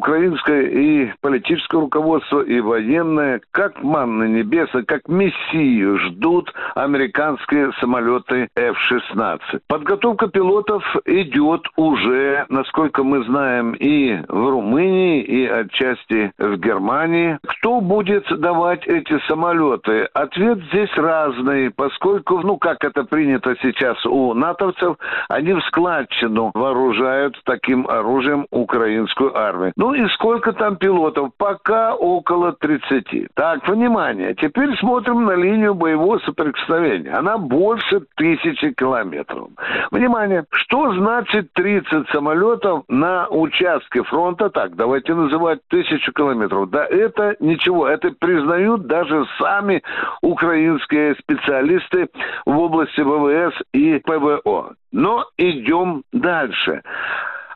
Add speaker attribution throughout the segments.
Speaker 1: украинское и политическое руководство, и военное, как манны небеса, как мессию ждут американские самолеты F-16. Подготовка пилотов идет уже, насколько мы знаем, и в Румынии, и отчасти в Германии. Кто будет давать эти самолеты? Ответ здесь разный, поскольку, ну, как это принято сейчас у натовцев, они в складчину вооружают таким оружием украинскую армию. Ну и сколько там пилотов? Пока около 30. Так, внимание. Теперь смотрим на линию боевого соприкосновения. Она больше тысячи километров. Внимание. Что значит 30 самолетов на участке фронта? Так, давайте называть тысячу километров. Да это ничего. Это признают даже сами украинские специалисты в области ВВС и ПВО. Но идем дальше.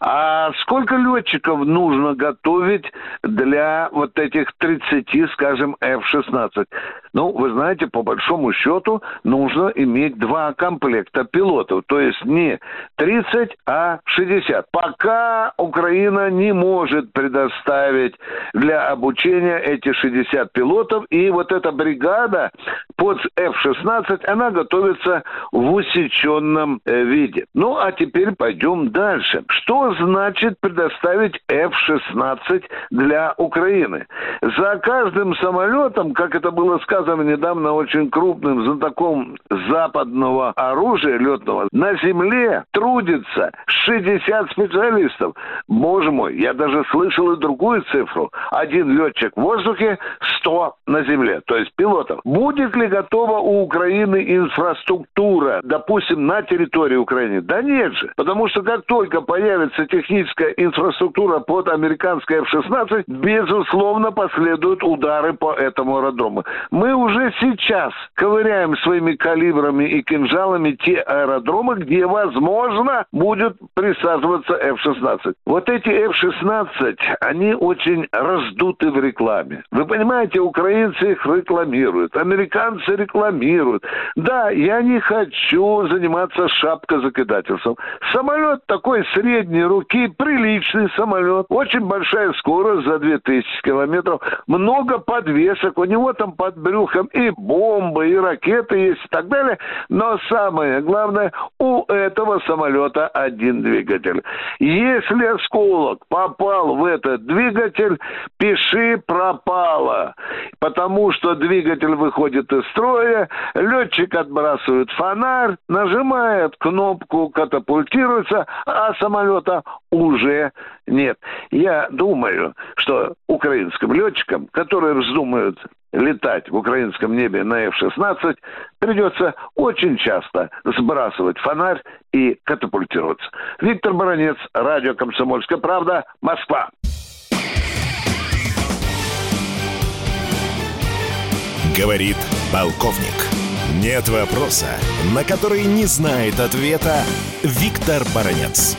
Speaker 1: А сколько летчиков нужно готовить для вот этих 30, скажем, F-16? Ну, вы знаете, по большому счету нужно иметь два комплекта пилотов. То есть не 30, а 60. Пока Украина не может предоставить для обучения эти 60 пилотов. И вот эта бригада под F-16, она готовится в усеченном э, виде. Ну, а теперь пойдем дальше. Что значит предоставить F-16 для Украины? За каждым самолетом, как это было сказано, сказано недавно очень крупным знатоком западного оружия летного, на земле трудится 60 специалистов. Боже мой, я даже слышал и другую цифру. Один летчик в воздухе, 100 на земле, то есть пилотов. Будет ли готова у Украины инфраструктура, допустим, на территории Украины? Да нет же. Потому что как только появится техническая инфраструктура под американской F-16, безусловно, последуют удары по этому аэродрому. Мы уже сейчас ковыряем своими калибрами и кинжалами те аэродромы, где, возможно, будет присаживаться F-16. Вот эти F-16, они очень раздуты в рекламе. Вы понимаете, украинцы их рекламируют, американцы рекламируют. Да, я не хочу заниматься шапкозакидательством. Самолет такой средней руки, приличный самолет, очень большая скорость за 2000 километров, много подвесок, у него там под брюхом брюхом и бомбы, и ракеты есть и так далее. Но самое главное, у этого самолета один двигатель. Если осколок попал в этот двигатель, пиши пропало. Потому что двигатель выходит из строя, летчик отбрасывает фонарь, нажимает кнопку, катапультируется, а самолета уже нет. Я думаю, что украинским летчикам, которые вздумают летать в украинском небе на F-16, придется очень часто сбрасывать фонарь и катапультироваться. Виктор Баранец, радио «Комсомольская правда», Москва.
Speaker 2: Говорит полковник. Нет вопроса, на который не знает ответа Виктор Баранец.